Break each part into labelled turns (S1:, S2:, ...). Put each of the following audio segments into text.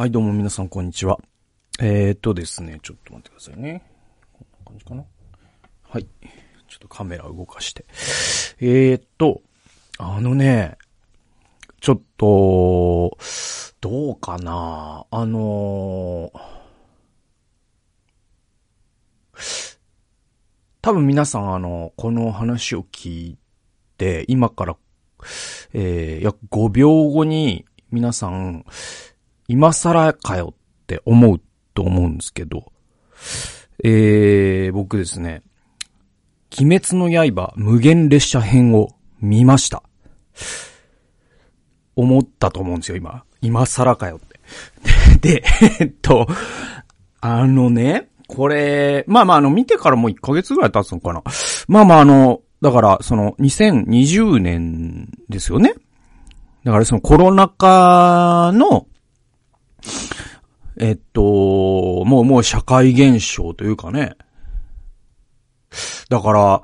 S1: はい、どうも皆さん、こんにちは。えー、っとですね、ちょっと待ってくださいね。こんな感じかな。はい。ちょっとカメラ動かして。えー、っと、あのね、ちょっと、どうかなあの多分皆さん、あの、この話を聞いて、今から、えー、約5秒後に、皆さん、今更かよって思うと思うんですけど、えー、僕ですね、鬼滅の刃無限列車編を見ました。思ったと思うんですよ、今。今更かよって。で、でえっと、あのね、これ、まあまああの、見てからもう1ヶ月ぐらい経つのかな。まあまああの、だから、その、2020年ですよね。だからそのコロナ禍の、えっと、もうもう社会現象というかね。だから、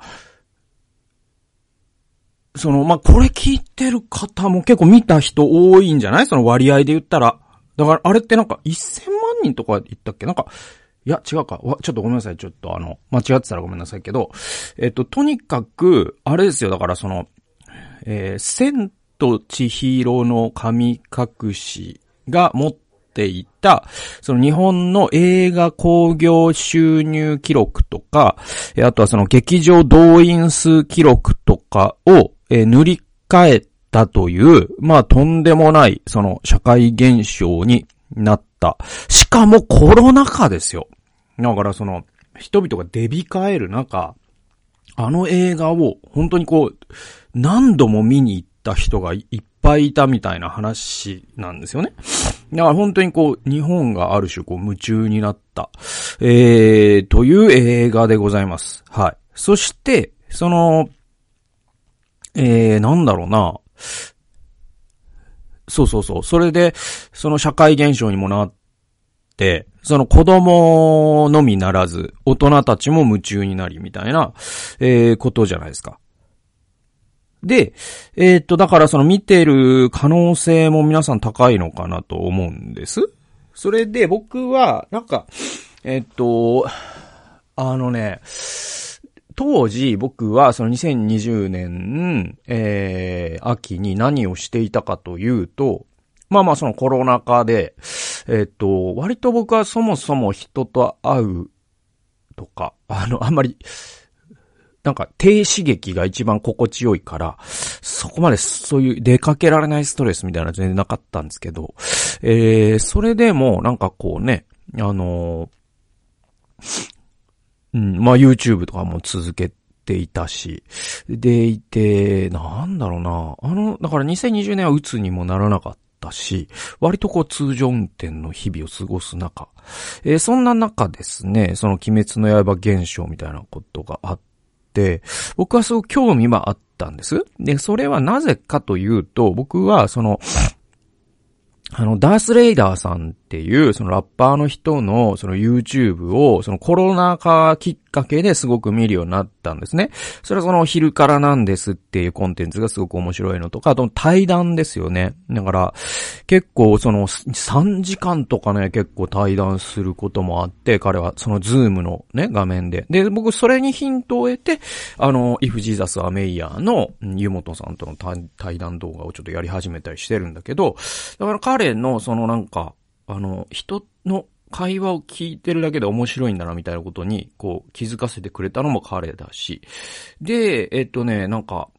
S1: その、まあ、これ聞いてる方も結構見た人多いんじゃない？その割合で言ったら。だから、あれってなんか1000万人とか言ったっけ？なんか、いや、違うか。わちょっとごめんなさい。ちょっとあの、間違ってたらごめんなさいけど、えっと、とにかく、あれですよ。だからその、えー、千と千尋の神隠しが持っていた、その日本の映画興行収入記録とか、あとはその劇場動員数記録とかを、塗り替えたという、まあとんでもない、その社会現象になった。しかもコロナ禍ですよ。だからその、人々が出控える中、あの映画を本当にこう、何度も見に行った人がいっぱいいたみたいな話なんですよね。だから本当にこう、日本がある種こう、夢中になった、えー、という映画でございます。はい。そして、その、えー、なんだろうな。そうそうそう。それで、その社会現象にもなって、その子供のみならず、大人たちも夢中になりみたいな、えー、ことじゃないですか。で、えーっと、だからその見てる可能性も皆さん高いのかなと思うんです。それで僕は、なんか、えーっと、あのね、当時僕はその2020年、えー、秋に何をしていたかというと、まあまあそのコロナ禍で、えっと、割と僕はそもそも人と会うとか、あの、あんまり、なんか低刺激が一番心地よいから、そこまでそういう出かけられないストレスみたいな全然なかったんですけど、えー、それでもなんかこうね、あのーうん、まあ YouTube とかも続けていたし、でいて、なんだろうな、あの、だから2020年は鬱にもならなかったし、割とこう通常運転の日々を過ごす中、えーそんな中ですね、その鬼滅の刃現象みたいなことがあって、僕はすごく興味はあったんです。で、それはなぜかというと、僕はその、あの、ダースレイダーさんっていう、そのラッパーの人の、その YouTube を、そのコロナ禍きっかけですごく見るようになったんですね。それはその昼からなんですっていうコンテンツがすごく面白いのとか、あと対談ですよね。だから、結構その3時間とかね、結構対談することもあって、彼はそのズームのね、画面で。で、僕それにヒントを得て、あの、If Jesus are Mayor の湯本さんとの対対談動画をちょっとやり始めたりしてるんだけど、だから彼のそのなんか、あの、人の会話を聞いてるだけで面白いんだなみたいなことに、こう気づかせてくれたのも彼だし。で、えっとね、なんか、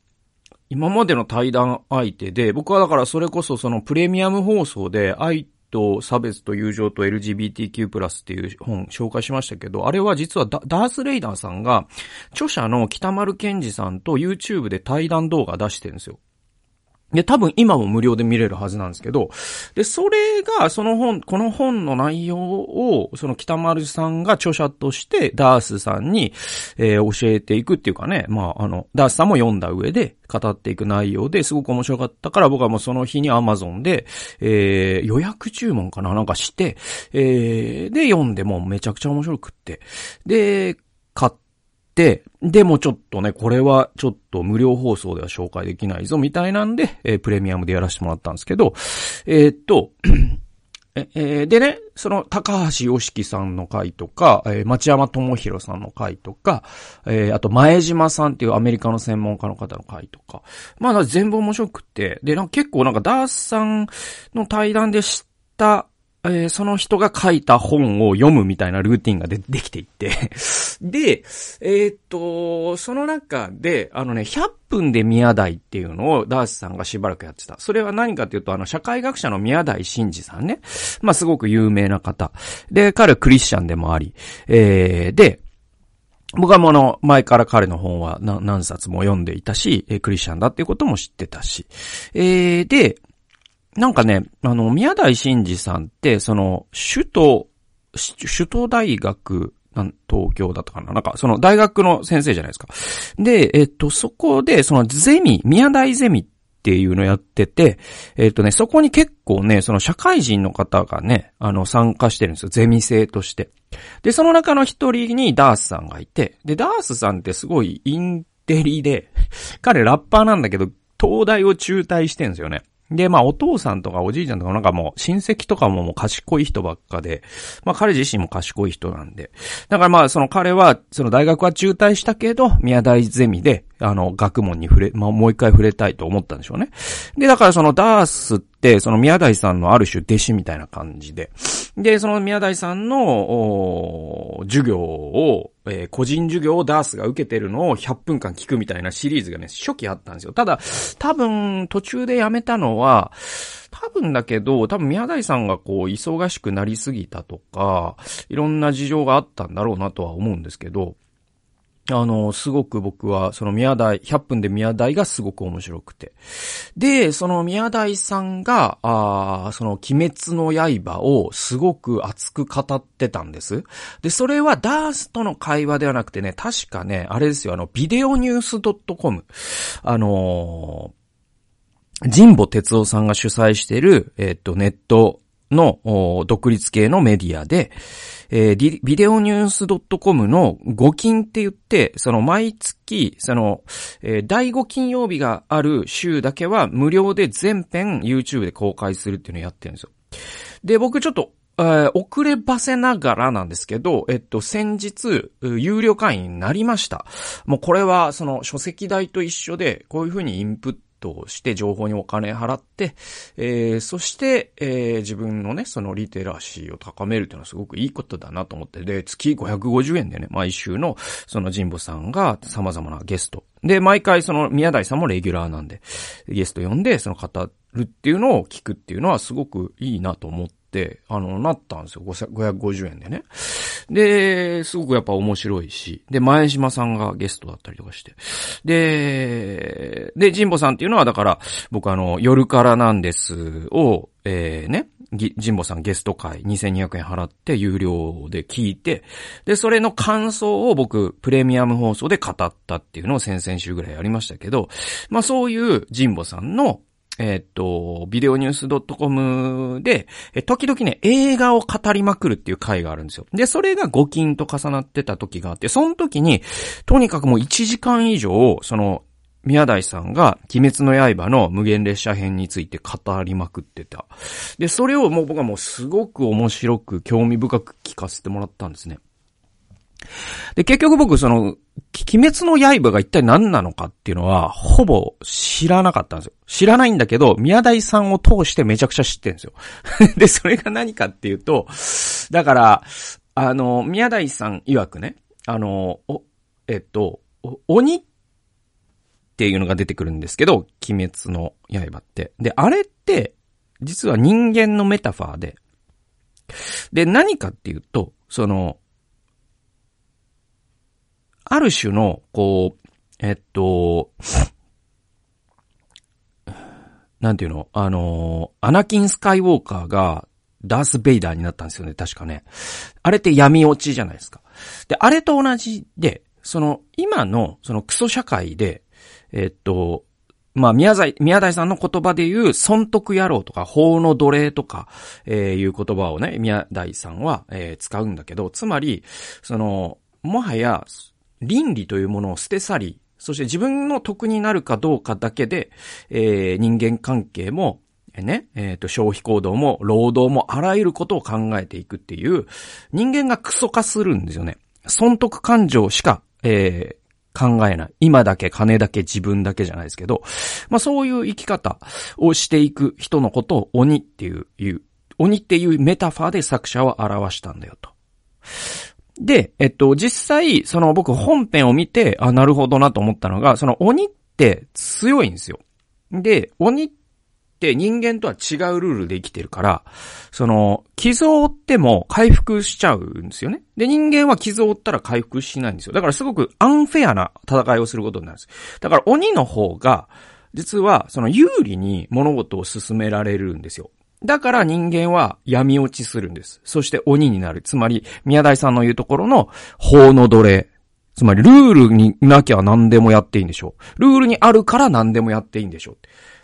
S1: 今までの対談相手で、僕はだからそれこそそのプレミアム放送で愛と差別と友情と LGBTQ+, っていう本紹介しましたけど、あれは実はダースレイダーさんが、著者の北丸健二さんと YouTube で対談動画出してるんですよ。で、多分今も無料で見れるはずなんですけど、で、それが、その本、この本の内容を、その北丸さんが著者として、ダースさんに、えー教えていくっていうかね、まあ、あの、ダースさんも読んだ上で語っていく内容ですごく面白かったから、僕はもうその日に Amazon で、えー予約注文かななんかして、えーで、読んでもうめちゃくちゃ面白くって。で、買って、でもちょっとね、これはちょっと無料放送では紹介できないぞ、みたいなんで、えープレミアムでやらせてもらったんですけど、えーっと、え、えー、でね、その、高橋良樹さんの回とか、えー、町山智博さんの回とか、えー、あと、前島さんっていうアメリカの専門家の方の回とか、まあ、全部面白くて、で、なんか結構なんか、ダースさんの対談で知った、えー、その人が書いた本を読むみたいなルーティンがでできていって で、えー、っと、その中で、あのね、100分で宮台っていうのをダースさんがしばらくやってた。それは何かっていうと、あの、社会学者の宮台真司さんね。まあ、すごく有名な方。で、彼はクリスチャンでもあり、えー、で、僕はもの、前から彼の本は何冊も読んでいたし、クリスチャンだっていうことも知ってたし。えー、で、なんかね、あの、宮台真司さんって、その、首都、首都大学、東京だったかな？なんか、その大学の先生じゃないですか。で、えっと、そこで、そのゼミ、宮台ゼミっていうのやってて、えっとね、そこに結構ね、その社会人の方がね、あの、参加してるんですよ。ゼミ生として。で、その中の一人にダースさんがいて、で、ダースさんってすごいインテリで、彼ラッパーなんだけど、東大を中退してんですよね。で、まあお父さんとかおじいちゃんとかなんかもう親戚とかももう賢い人ばっかで、まあ彼自身も賢い人なんで。だからまあその彼は、その大学は中退したけど、宮台ゼミで、あの、学問に触れ、まあもう一回触れたいと思ったんでしょうね。で、だからそのダースって、その宮台さんのある種弟子みたいな感じで。で、その宮台さんの、授業を、えー、個人授業をダースが受けてるのを100分間聞くみたいなシリーズがね、初期あったんですよ。ただ、多分、途中でやめたのは、多分だけど、多分宮台さんがこう、忙しくなりすぎたとか、いろんな事情があったんだろうなとは思うんですけど、あの、すごく僕は、その宮台、100分で宮台がすごく面白くて。で、その宮台さんが、あその鬼滅の刃をすごく熱く語ってたんです。で、それはダースとの会話ではなくてね、確かね、あれですよ、あの、ビデオニュース .com。あのー、神保哲夫さんが主催してる、えっ、と、ネットの独立系のメディアで、えー、ビデオニュース .com の5金って言って、その毎月、その、えー、第5金曜日がある週だけは無料で全編 YouTube で公開するっていうのをやってるんですよ。で、僕ちょっと、えー、遅ればせながらなんですけど、えっと、先日、有料会員になりました。もうこれは、その、書籍代と一緒で、こういうふうにインプットトして情報にお金払って、えー、そして、えー、自分のね、そのリテラシーを高めるっていうのはすごくいいことだなと思って、で、月550円でね、毎週のその神保さんが様々なゲスト。で、毎回その宮台さんもレギュラーなんで、ゲスト呼んで、その語るっていうのを聞くっていうのはすごくいいなと思って、あの、なったんですよ。550円でね。で、すごくやっぱ面白いし、で、前島さんがゲストだったりとかして。で、で、神保さんっていうのはだから、僕あの、夜からなんですを、えー、ね、神保さんゲスト会2200円払って有料で聞いて、で、それの感想を僕プレミアム放送で語ったっていうのを先々週ぐらいやりましたけど、まあそういう神保さんのえっ、と、ビデオニュース .com で、時々ね、映画を語りまくるっていう回があるんですよ。で、それが5金と重なってた時があって、その時に、とにかくもう1時間以上、その、宮台さんが、鬼滅の刃の無限列車編について語りまくってた。で、それをもう僕はもうすごく面白く、興味深く聞かせてもらったんですね。で、結局僕、その、鬼滅の刃が一体何なのかっていうのは、ほぼ知らなかったんですよ。知らないんだけど、宮台さんを通してめちゃくちゃ知ってるんですよ。で、それが何かっていうと、だから、あの、宮台さん曰くね、あの、お、えっと、鬼っていうのが出てくるんですけど、鬼滅の刃って。で、あれって、実は人間のメタファーで、で、何かっていうと、その、ある種の、こう、えっと、なんていうの？あの、アナキン・スカイウォーカーがダース・ベイダーになったんですよね、確かね。あれって闇落ちじゃないですか。で、あれと同じで、その、今の、そのクソ社会で、えっと、まあ、宮台、宮台さんの言葉で言う、損得野郎とか、法の奴隷とか、えー、いう言葉をね、宮台さんは、えー、使うんだけど、つまり、その、もはや、倫理というものを捨て去り、そして自分の得になるかどうかだけで、えー、人間関係も、ね、えっ、と、消費行動も、労働も、あらゆることを考えていくっていう、人間がクソ化するんですよね。損得感情しか、えー、考えない。今だけ、金だけ、自分だけじゃないですけど、まあそういう生き方をしていく人のことを鬼っていう、いう、鬼っていうメタファーで作者は表したんだよと。で、えっと、実際、その僕本編を見て、あ、なるほどなと思ったのが、その鬼って強いんですよ。で、鬼って人間とは違うルールで生きてるから、その、傷を負っても回復しちゃうんですよね。で、人間は傷を負ったら回復しないんですよ。だからすごくアンフェアな戦いをすることになるんです。だから鬼の方が、実は、その有利に物事を進められるんですよ。だから人間は闇落ちするんです。そして鬼になる。つまり、宮台さんの言うところの法の奴隷。つまり、ルールになきゃ何でもやっていいんでしょう。ルールにあるから何でもやっていいんでしょう。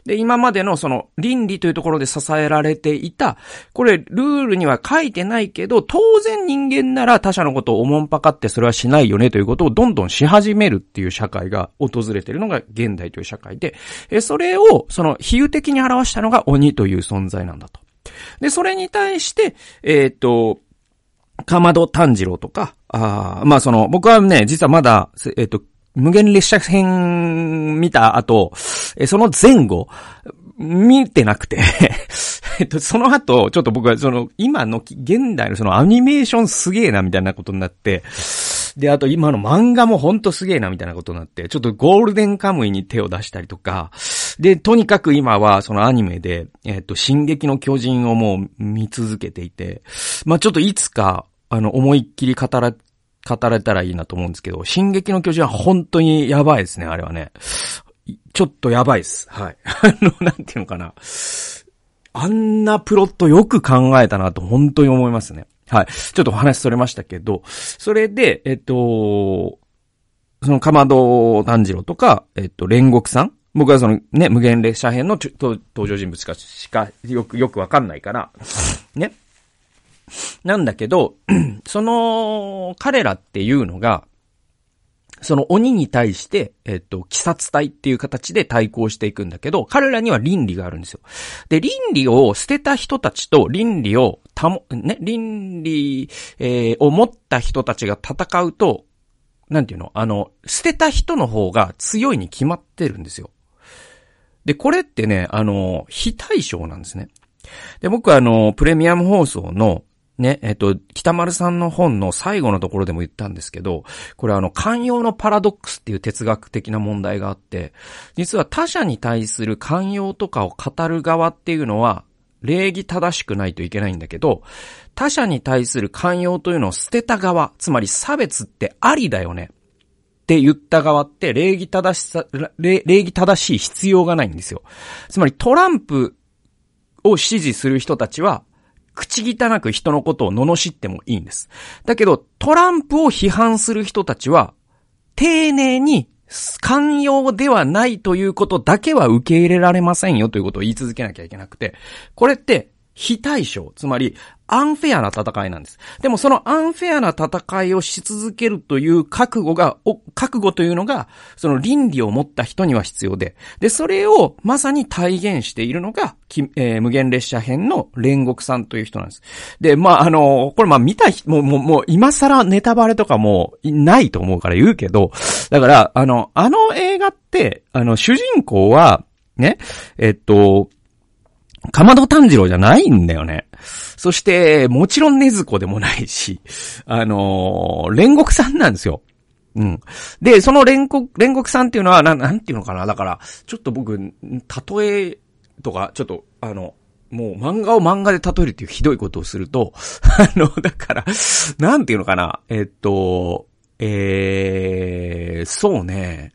S1: で、今までのその倫理というところで支えられていた、これルールには書いてないけど、当然人間なら他者のことをおもんぱかってそれはしないよねということをどんどんし始めるっていう社会が訪れているのが現代という社会で、え、それをその比喩的に表したのが鬼という存在なんだと。で、それに対して、えっ、と、かまど炭治郎とか、あまあその、僕はね、実はまだ、えっ、と、無限列車編見た後、その前後、見てなくて、その後、ちょっと僕はその、今の現代のそのアニメーションすげえなみたいなことになって、で、あと今の漫画もほんとすげえなみたいなことになって、ちょっとゴールデンカムイに手を出したりとか、で、とにかく今はそのアニメで、えっと、進撃の巨人をもう見続けていて、まあちょっといつか、あの、思いっきり語ら語られたらいいなと思うんですけど、進撃の巨人は本当にやばいですね、あれはね。ちょっとやばいです。はい。あの、なんていうのかな。あんなプロットよく考えたなと本当に思いますね。はい。ちょっとお話それましたけど、それで、えっと、そのかまど炭治郎とか、えっと、煉獄さん僕はそのね、無限列車編の登場人物しか、しか、よく、よくわかんないから、ね。なんだけど、その、彼らっていうのが、その鬼に対して、えっと、鬼殺隊っていう形で対抗していくんだけど、彼らには倫理があるんですよ。で、倫理を捨てた人たちと倫理を保、ね、倫理、えー、を持った人たちが戦うと、なんていうの？あの、捨てた人の方が強いに決まってるんですよ。で、これってね、あの、非対称なんですね。で、僕はあの、プレミアム放送の、ね、えっと、北丸さんの本の最後のところでも言ったんですけど、これあの、寛容のパラドックスっていう哲学的な問題があって、実は他者に対する寛容とかを語る側っていうのは、礼儀正しくないといけないんだけど、他者に対する寛容というのを捨てた側、つまり差別ってありだよね。って言った側って礼儀正しさ、礼儀正しい必要がないんですよ。つまりトランプを支持する人たちは、口汚く人のことを罵ってもいいんです。だけど、トランプを批判する人たちは、丁寧に寛容ではないということだけは受け入れられませんよということを言い続けなきゃいけなくて、これって非対称、つまり、アンフェアな戦いなんです。でもそのアンフェアな戦いをし続けるという覚悟が、覚悟というのが、その倫理を持った人には必要で、で、それをまさに体現しているのが、えー、無限列車編の煉獄さんという人なんです。で、まあ、あのこれまあ見た人、もう、もう、もう今更ネタバレとかもないと思うから言うけど、だから、あの、あの映画って、あの、主人公は、ね、えっと、かまど炭治郎じゃないんだよね。そして、もちろんねずこでもないし、あのー、煉獄さんなんですよ。うん。で、その煉獄、煉獄さんっていうのは、なんなんていうのかな。だから、ちょっと僕、例えとか、ちょっと、あの、もう漫画を漫画で例えるっていうひどいことをすると、あの、だから、なんていうのかな。えっと、えー、そうね。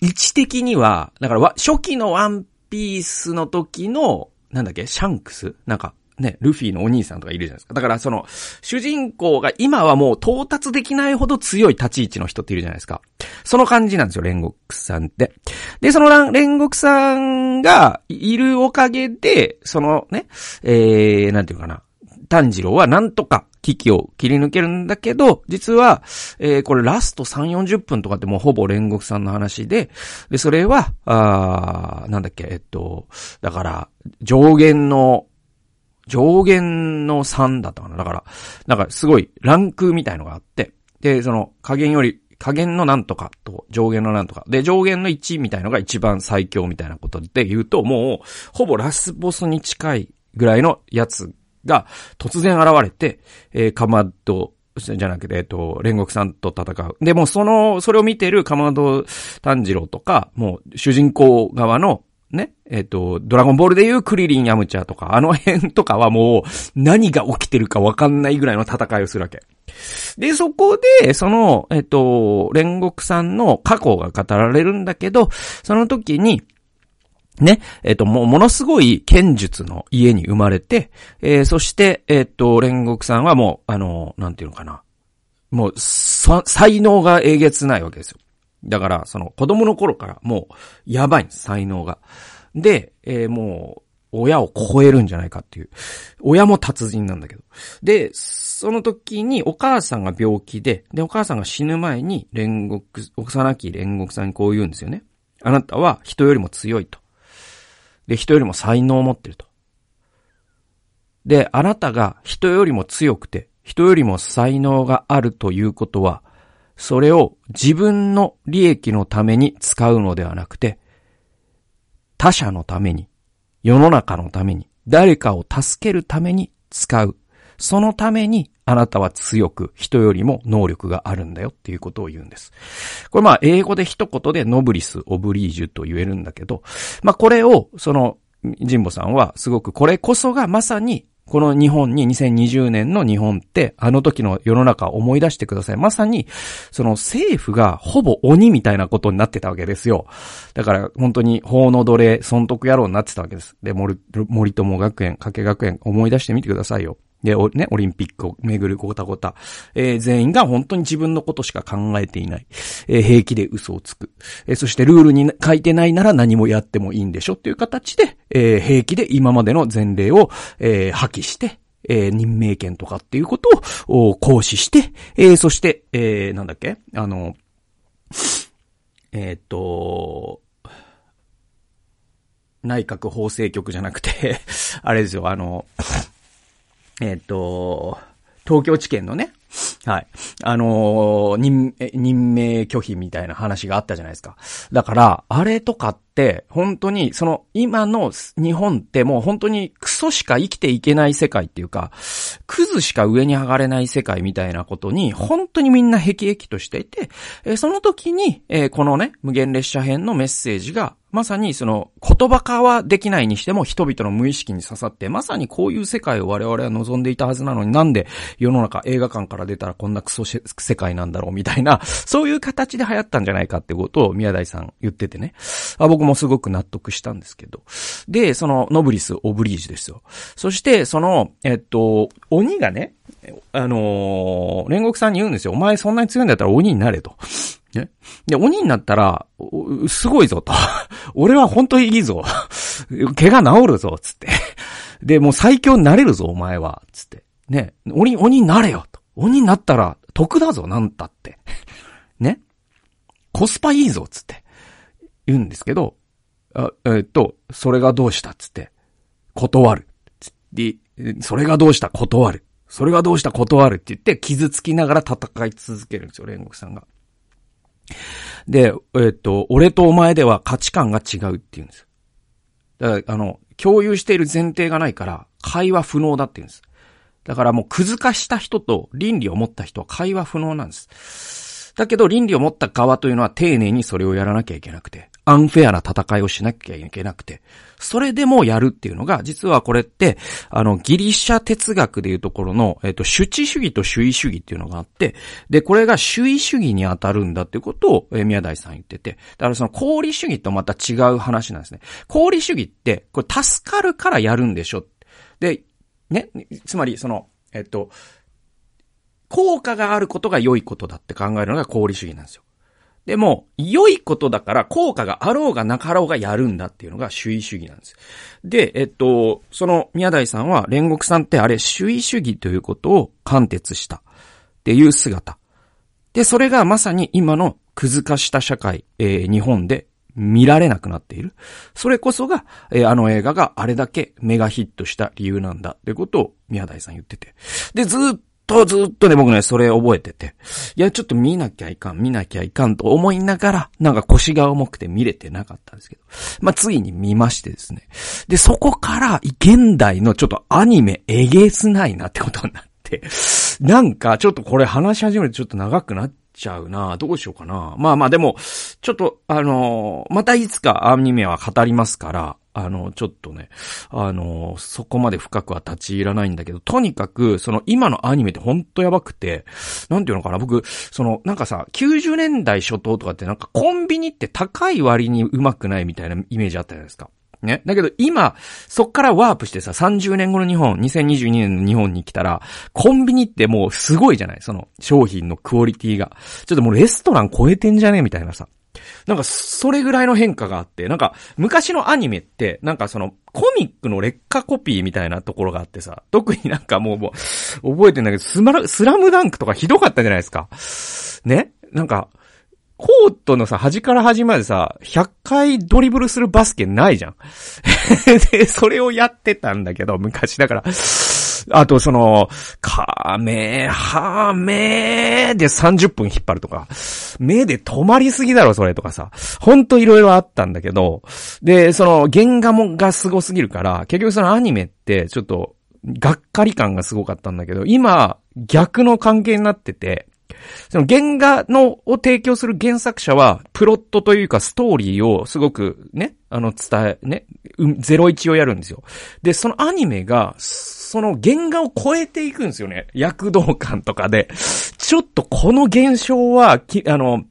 S1: 位置的には、だから、初期のワンピースの時の、なんだっけ、シャンクス？なんか、ね、ルフィのお兄さんとかいるじゃないですか。だからその、主人公が今はもう到達できないほど強い立ち位置の人っているじゃないですか。その感じなんですよ、煉獄さんって。で、その煉獄さんがいるおかげで、そのね、えー、なんていうかな。炭治郎はなんとか危機を切り抜けるんだけど、実は、えー、これラスト3、40分とかってもうほぼ煉獄さんの話で、で、それは、あなんだっけ、えっと、だから、上限の、上限の3だったかな。だから、なんかすごいランクみたいのがあって、で、その加減より、加減のなんとかと上限のなんとか。で、上限の1みたいのが一番最強みたいなことで言うと、もう、ほぼラスボスに近いぐらいのやつが突然現れて、えー、かまど、じゃなくて、えっと、煉獄さんと戦う。で、もその、それを見てるかまど炭治郎とか、もう主人公側のね、えっ、と、ドラゴンボールでいうクリリン・ヤムチャとか、あの辺とかはもう何が起きてるかわかんないぐらいの戦いをするわけ。で、そこで、その、えっ、と、煉獄さんの過去が語られるんだけど、その時に、ね、えっ、と、もう、ものすごい剣術の家に生まれて、えー、そして、えっ、と、煉獄さんはもう、あの、なんていうのかな。もう、さ才能がえげつないわけですよ。だから、その子供の頃からもう、やばいんです、才能が。で、えー、もう、親を超えるんじゃないかっていう。親も達人なんだけど。で、その時にお母さんが病気で、で、お母さんが死ぬ前に煉獄、幼き煉獄さんにこう言うんですよね。あなたは人よりも強いと。で、人よりも才能を持ってると。で、あなたが人よりも強くて、人よりも才能があるということは、それを自分の利益のために使うのではなくて、他者のために、世の中のために、誰かを助けるために使う。そのためにあなたは強く人よりも能力があるんだよっていうことを言うんです。これまあ英語で一言でノブリス・オブリージュと言えるんだけど、まあこれをそのジンボさんはすごくこれこそがまさにこの日本に2020年の日本って、あの時の世の中を思い出してください。まさに、その政府がほぼ鬼みたいなことになってたわけですよ。だから本当に法の奴隷、損得野郎になってたわけです。で、森森友学園、加計学園、思い出してみてくださいよ。で、ね、オリンピックをめぐるごたごた。えー、全員が本当に自分のことしか考えていない。えー、平気で嘘をつく。えー、そしてルールに書いてないなら何もやってもいいんでしょっていう形で、えー、平気で今までの前例を、えー、破棄して、えー、任命権とかっていうことを行使して、えー、そして、えー、なんだっけ？あの、えー、っと、内閣法制局じゃなくて あれですよ、あの、えっ、と、東京地検のね、はい。あのー、任、任命拒否みたいな話があったじゃないですか。だから、あれとかって、本当に、その、今の日本ってもう本当にクソしか生きていけない世界っていうか、クズしか上に上がれない世界みたいなことに、本当にみんな辟易としていて、えその時に、えこのね、無限列車編のメッセージが、まさにその言葉化はできないにしても人々の無意識に刺さって、まさにこういう世界を我々は望んでいたはずなのになんで世の中映画館から出たらこんなクソ世界なんだろうみたいな、そういう形で流行ったんじゃないかってことを宮台さん言っててね。あ僕もすごく納得したんですけど。で、そのノブリス・オブリージュですよ。そしてその、えっと、鬼がね、あのー、煉獄さんに言うんですよ。お前そんなに強いんだったら鬼になれと。ね。で、鬼になったら、すごいぞと。俺は本当にいいぞ。怪我治るぞ、つって。で、もう最強になれるぞ、お前は。つって。ね。鬼、鬼になれよ、と。鬼になったら得だぞ、なんたって。ね。コスパいいぞ、つって。言うんですけど、あえー、っと、それがどうした、つって。断る。つって、それがどうした、断る。それがどうした断るって言って傷つきながら戦い続けるんですよ、煉獄さんが。で、えっと、俺とお前では価値観が違うって言うんです。だから、あの、共有している前提がないから、会話不能だって言うんです。だからもう、くずかした人と倫理を持った人は会話不能なんです。だけど、倫理を持った側というのは丁寧にそれをやらなきゃいけなくて。アンフェアな戦いをしなきゃいけなくて、それでもやるっていうのが、実はこれって、あの、ギリシャ哲学でいうところの、えっと、主治主義と主義主義っていうのがあって、で、これが主義主義に当たるんだっていうことを、宮台さん言ってて、だからその、功利主義とまた違う話なんですね。功利主義って、これ助かるからやるんでしょ。で、ね、つまりその、えっと、効果があることが良いことだって考えるのが功利主義なんですよ。でも、良いことだから効果があろうがなかろうがやるんだっていうのが主義主義なんです。で、えっと、その宮台さんは煉獄さんってあれ主義主義ということを貫徹したっていう姿。で、それがまさに今のくず化した社会、えー、日本で見られなくなっている。それこそが、えー、あの映画があれだけメガヒットした理由なんだってことを宮台さん言ってて。で、ずっとずっとね、僕ね、それ覚えてて。いや、ちょっと見なきゃいかん、見なきゃいかんと思いながら、なんか腰が重くて見れてなかったんですけど。まあ、ついに見ましてですね。で、そこから、現代のちょっとアニメえげつないなってことになって、なんか、ちょっとこれ話し始めるとちょっと長くなっちゃうなどうしようかなまあまあでも、ちょっと、あのー、またいつかアニメは語りますから、あの、ちょっとね、あの、そこまで深くは立ち入らないんだけど、とにかく、その今のアニメってほんとやばくて、なんていうのかな、僕、その、なんかさ、90年代初頭とかってなんかコンビニって高い割にうまくないみたいなイメージあったじゃないですか。ね。だけど今、そっからワープしてさ、30年後の日本、2022年の日本に来たら、コンビニってもうすごいじゃないその商品のクオリティが。ちょっともうレストラン超えてんじゃねみたいなさ。なんか、それぐらいの変化があって、なんか、昔のアニメって、なんかその、コミックの劣化コピーみたいなところがあってさ、特になんかもう、もう、覚えてんだけど、スマラ、スラムダンクとかひどかったじゃないですか。ね？なんか、コートのさ、端から端までさ、100回ドリブルするバスケないじゃん。で、それをやってたんだけど、昔だから、あと、その、かめはめで30分引っ張るとか、目で止まりすぎだろ、それとかさ。ほんといろいろあったんだけど、で、その、原画もが凄すぎるから、結局そのアニメって、ちょっと、がっかり感がすごかったんだけど、今、逆の関係になってて、その原画の、を提供する原作者は、プロットというかストーリーをすごくね、あの、伝え、ね、01をやるんですよ。で、そのアニメが、その原画を超えていくんですよね。躍動感とかで。ちょっとこの現象は、き、あの、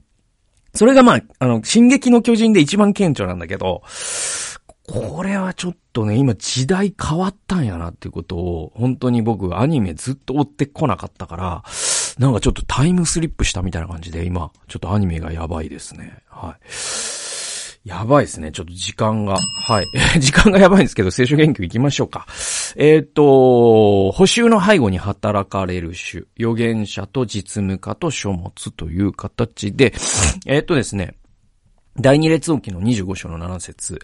S1: それがまあ、あの、進撃の巨人で一番顕著なんだけど、これはちょっとね、今時代変わったんやなっていうことを、本当に僕アニメずっと追ってこなかったから、なんかちょっとタイムスリップしたみたいな感じで、今、ちょっとアニメがやばいですね。はい。やばいですね。ちょっと時間が。はい。時間がやばいんですけど、聖書研究行きましょうか。えっ、ー、と、補修の背後に働かれる種、預言者と実務家と書物という形で、えっ、ー、とですね、第二列王記の25章の7節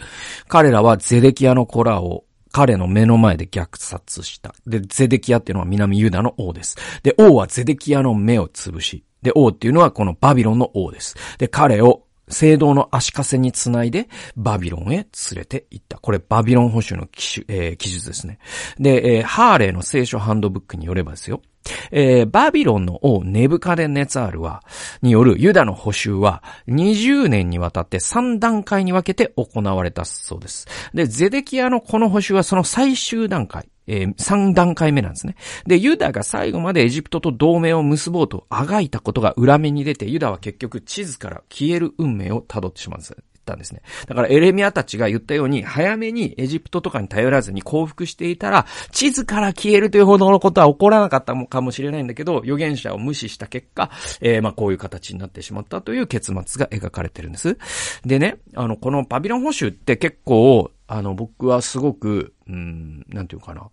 S1: 彼らはゼデキアの子らを彼の目の前で虐殺した。で、ゼデキアっていうのは南ユダの王です。で、王はゼデキアの目を潰し、で、王っていうのはこのバビロンの王です。で、彼を聖堂の足かせにつないで、バビロンへ連れて行った。これ、バビロン保守の記,、えー、記述ですね。で、えー、ハーレーの聖書ハンドブックによればですよ。えー、バビロンの王ネブカデネツァールは、によるユダの補修は、20年にわたって3段階に分けて行われたそうです。で、ゼデキアのこの補修はその最終段階。えー、3段階目なんですね。で、ユダが最後までエジプトと同盟を結ぼうとあがいたことが裏目に出て、ユダは結局地図から消える運命を辿ってしまうんです。ったんですね。だからエレミアたちが言ったように、早めにエジプトとかに頼らずに降伏していたら、地図から消えるというほどのことは起こらなかったかもしれないんだけど、預言者を無視した結果、えー、まあこういう形になってしまったという結末が描かれてるんです。でね、あの、このパビロン保守って結構、あの、僕はすごく、うん、なんていうかな、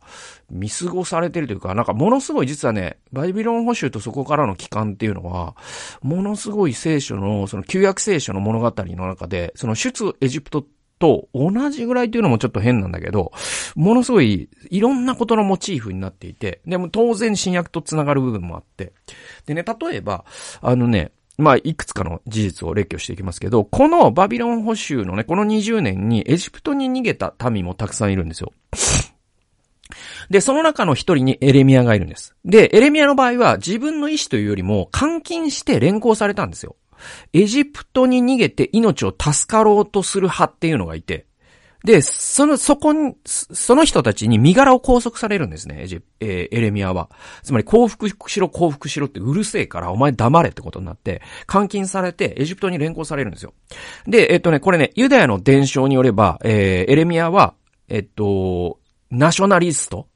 S1: 見過ごされてるというか、なんかものすごい実はね、バイビロン保守とそこからの帰還っていうのは、ものすごい聖書の、その旧約聖書の物語の中で、その出エジプトと同じぐらいっていうのもちょっと変なんだけど、ものすごいいろんなことのモチーフになっていて、でも当然新約と繋がる部分もあって、でね、例えば、あのね、まあ、いくつかの事実を列挙していきますけど、このバビロン捕囚のね、この20年にエジプトに逃げた民もたくさんいるんですよ。で、その中の一人にエレミアがいるんです。で、エレミアの場合は自分の意思というよりも監禁して連行されたんですよ。エジプトに逃げて命を助かろうとする派っていうのがいて、で、その、そこに、その人たちに身柄を拘束されるんですね、エジ、えー、エレミアは。つまり、降伏しろ、降伏しろってうるせえから、お前黙れってことになって、監禁されて、エジプトに連行されるんですよ。で、えっとね、これね、ユダヤの伝承によれば、えー、エレミアは、えっと、ナショナリスト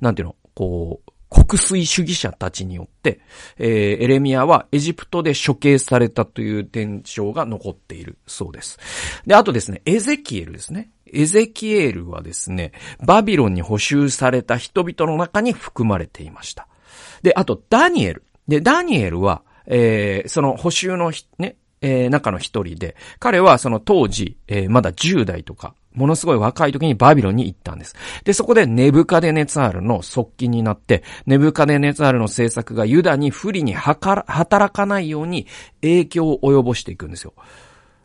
S1: なんていうのこう、独推主義者たちによって、えー、エレミアはエジプトで処刑されたという伝承が残っているそうです。で、あとですね、エゼキエルですね。エゼキエールはですね、バビロンに補修された人々の中に含まれていました。で、あと、ダニエル。で、ダニエルは、えー、その補修のね、えー、中の一人で、彼はその当時、えー、まだ10代とか、ものすごい若い時にバビロンに行ったんです。で、そこでネブカデネツァールの側近になって、ネブカデネツァールの政策がユダに不利に働かないように影響を及ぼしていくんですよ。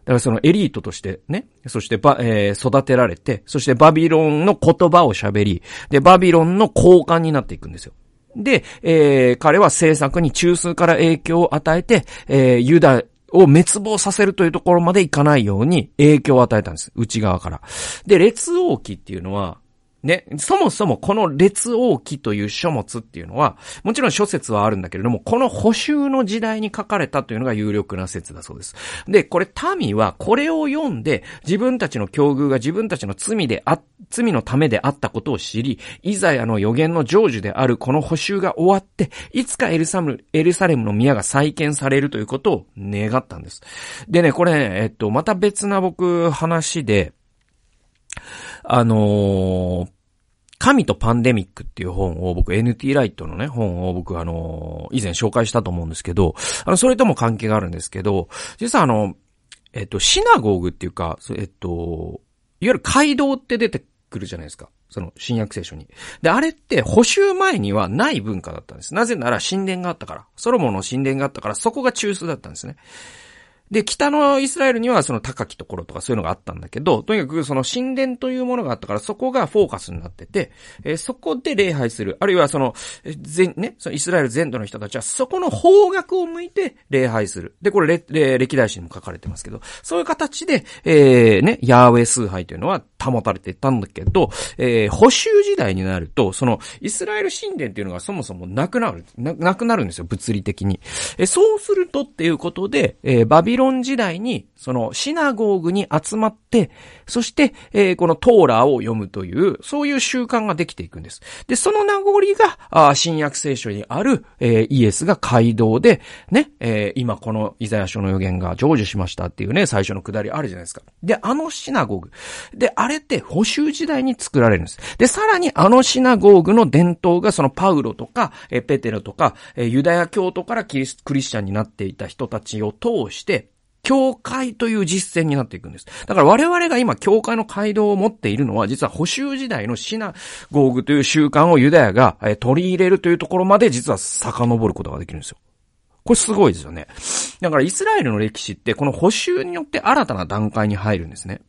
S1: だからそのエリートとしてね、そしてば、えー、育てられて、そしてバビロンの言葉を喋り、で、バビロンの交換になっていくんですよ。で、えー、彼は政策に中枢から影響を与えて、えー、ユダを滅亡させるというところまでいかないように影響を与えたんです。内側から。で、列王記っていうのは、ね、そもそもこの列王記という書物っていうのは、もちろん諸説はあるんだけれども、この捕囚の時代に書かれたというのが有力な説だそうです。で、これ民はこれを読んで、自分たちの境遇が自分たちの罪であ、罪のためであったことを知り、イザヤの予言の成就であるこの捕囚が終わって、いつかエルサム、エルサレムの宮が再建されるということを願ったんです。でね、これ、えっと、また別な僕話で、あのー、神とパンデミックっていう本を僕 NT ライトのね、本を僕あの、以前紹介したと思うんですけど、あの、それとも関係があるんですけど、実はあの、えっと、シナゴーグっていうか、えっと、いわゆる街道って出てくるじゃないですか。その、新約聖書に。で、あれって補修前にはない文化だったんです。なぜなら神殿があったから。ソロモンの神殿があったから、そこが中枢だったんですね。で、北のイスラエルにはその高きところとかそういうのがあったんだけど、とにかくその神殿というものがあったからそこがフォーカスになってて、えー、そこで礼拝する。あるいはその、全、ね、そのイスラエル全土の人たちはそこの方角を向いて礼拝する。で、これ、歴代史にも書かれてますけど、そういう形で、えー、ね、ヤーウェイ崇拝というのは保たれていたんだけど、えー、補修時代になると、その、イスラエル神殿っていうのがそもそもなくなる、なくなるんですよ、物理的に。えー、そうするとっていうことで、えー、バビロン時代に、その、シナゴーグに集まっ、そして、えー、このトーラーを読むという、そういう習慣ができていくんです。で、その名残が、新約聖書にある、えー、イエスが街道で、ね、えー、今このイザヤ書の予言が成就しましたっていうね、最初のくだりあるじゃないですか。で、あのシナゴーグ。で、あれって補修時代に作られるんです。で、さらにあのシナゴーグの伝統がそのパウロとか、えペテロとか、えユダヤ教徒からキリスクリスチャンになっていた人たちを通して、教会という実践になっていくんです。だから我々が今教会の街道を持っているのは実は補修時代のシナゴーグという習慣をユダヤが取り入れるというところまで実は遡ることができるんですよ。これすごいですよね。だからイスラエルの歴史ってこの補修によって新たな段階に入るんですね。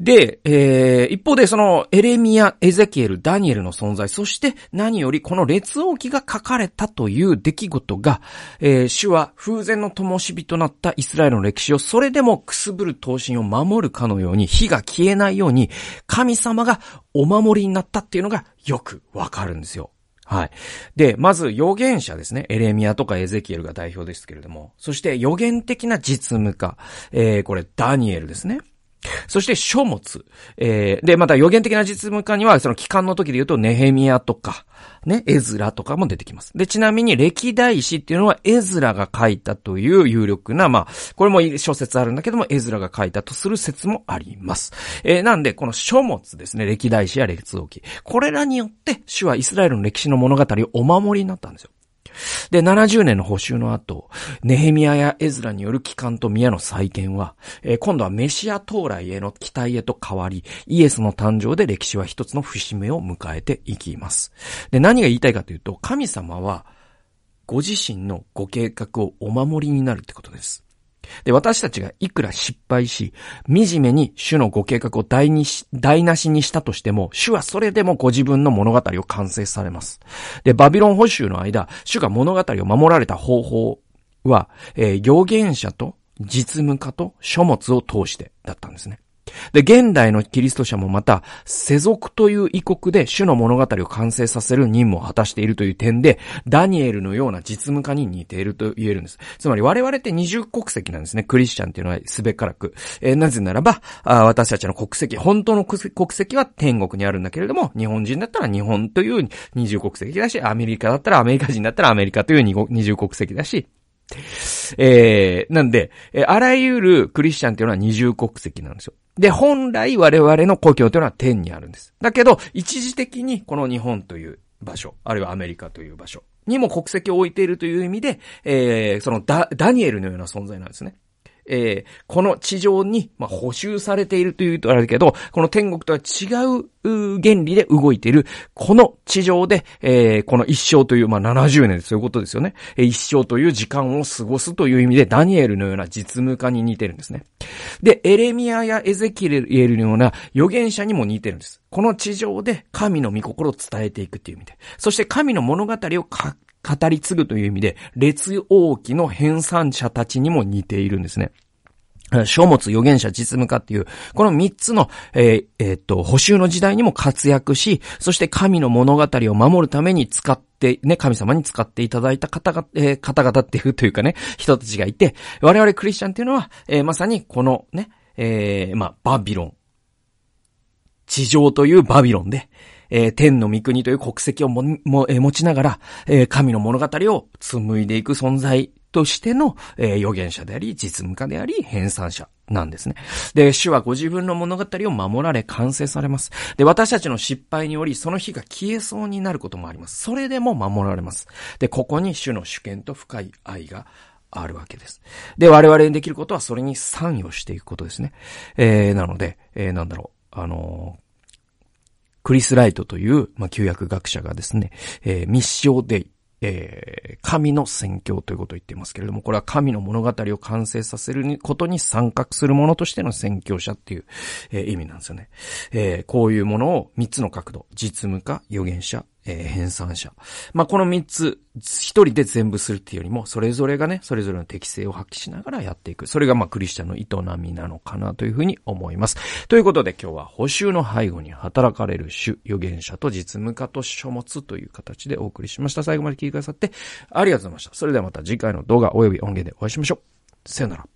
S1: で、えー、一方でそのエレミア、エゼキエル、ダニエルの存在、そして何よりこの列王記が書かれたという出来事が、えー、主は風前の灯火となったイスラエルの歴史をそれでもくすぶる闘神を守るかのように火が消えないように神様がお守りになったっていうのがよくわかるんですよ。はい。で、まず預言者ですね。エレミアとかエゼキエルが代表ですけれども。そして予言的な実務家。えー、これダニエルですね。そして書物。えー、で、また予言的な実務家には、その期間の時で言うと、ネヘミヤとか、ね、エズラとかも出てきます。で、ちなみに歴代史っていうのはエズラが書いたという有力な、まあ、これも諸説あるんだけども、エズラが書いたとする説もあります。えー、なんで、この書物ですね、歴代史や列王記。これらによって、主はイスラエルの歴史の物語をお守りになったんですよ。で、70年の補修の後、ネヘミアやエズラによる帰還と宮の再建は、えー、今度はメシア到来への期待へと変わり、イエスの誕生で歴史は一つの節目を迎えていきます。で、何が言いたいかというと、神様は、ご自身のご計画をお守りになるってことです。で、私たちがいくら失敗し、惨めに主のご計画を台にし、台無しにしたとしても、主はそれでもご自分の物語を完成されます。で、バビロン捕囚の間、主が物語を守られた方法は、えー、預言者と実務家と書物を通してだったんですね。で、現代のキリスト者もまた、世俗という異国で主の物語を完成させる任務を果たしているという点で、ダニエルのような実務家に似ていると言えるんです。つまり我々って二重国籍なんですね。クリスチャンっていうのはすべからく。えー、なぜならばあ、私たちの国籍、本当の国籍は天国にあるんだけれども、日本人だったら日本という二重国籍だし、アメリカだったらアメリカ人だったらアメリカという二重国籍だし、えー、なんで、えあらゆるクリスチャンっていうのは二重国籍なんですよ。で、本来我々の故郷というのは天にあるんです。だけど、一時的にこの日本という場所、あるいはアメリカという場所にも国籍を置いているという意味で、えー、そのダ、ダニエルのような存在なんですね。えー、この地上に、まあ、補修されているというとあるけど、この天国とは違う原理で動いている、この地上で、えー、この一生という、まあ、70年そういうことですよね。一生という時間を過ごすという意味で、ダニエルのような実務家に似てるんですね。で、エレミアやエゼキエルのような預言者にも似てるんです。この地上で神の御心を伝えていくっていう意味で。そして神の物語を語り継ぐという意味で、列王記の編纂者たちにも似ているんですね。書物、預言者、実務家っていう、この三つの、えー、えー、っと、補修の時代にも活躍し、そして神の物語を守るために使って、ね、神様に使っていただいた方々、えー、方々っていうというかね、人たちがいて、我々クリスチャンっていうのは、えー、まさにこのね、えー、まあ、バビロン。地上というバビロンで、えー、天の御国という国籍をも、も、えー、持ちながら、えー、神の物語を紡いでいく存在としての、えー、預言者であり、実務家であり、編纂者なんですね。で、主はご自分の物語を守られ、完成されます。で、私たちの失敗により、その日が消えそうになることもあります。それでも守られます。で、ここに主の主権と深い愛があるわけです。で、我々にできることはそれに参与していくことですね。えー、なので、えー、なんだろう、あのクリス・ライトという、まあ、旧約学者がですね、えー、密書で、えー、神の宣教ということを言っていますけれども、これは神の物語を完成させることに参画するものとしての宣教者っていう、えー、意味なんですよね。えー、こういうものを3つの角度、実務家、預言者、えー、編纂者。まあ、この三つ、一人で全部するっていうよりも、それぞれがね、それぞれの適性を発揮しながらやっていく。それがま、クリスチャンの営みなのかなというふうに思います。ということで今日は、補修の背後に働かれる主、預言者と実務家と書物という形でお送りしました。最後まで聞いてくださって、ありがとうございました。それではまた次回の動画及び音源でお会いしましょう。さよなら。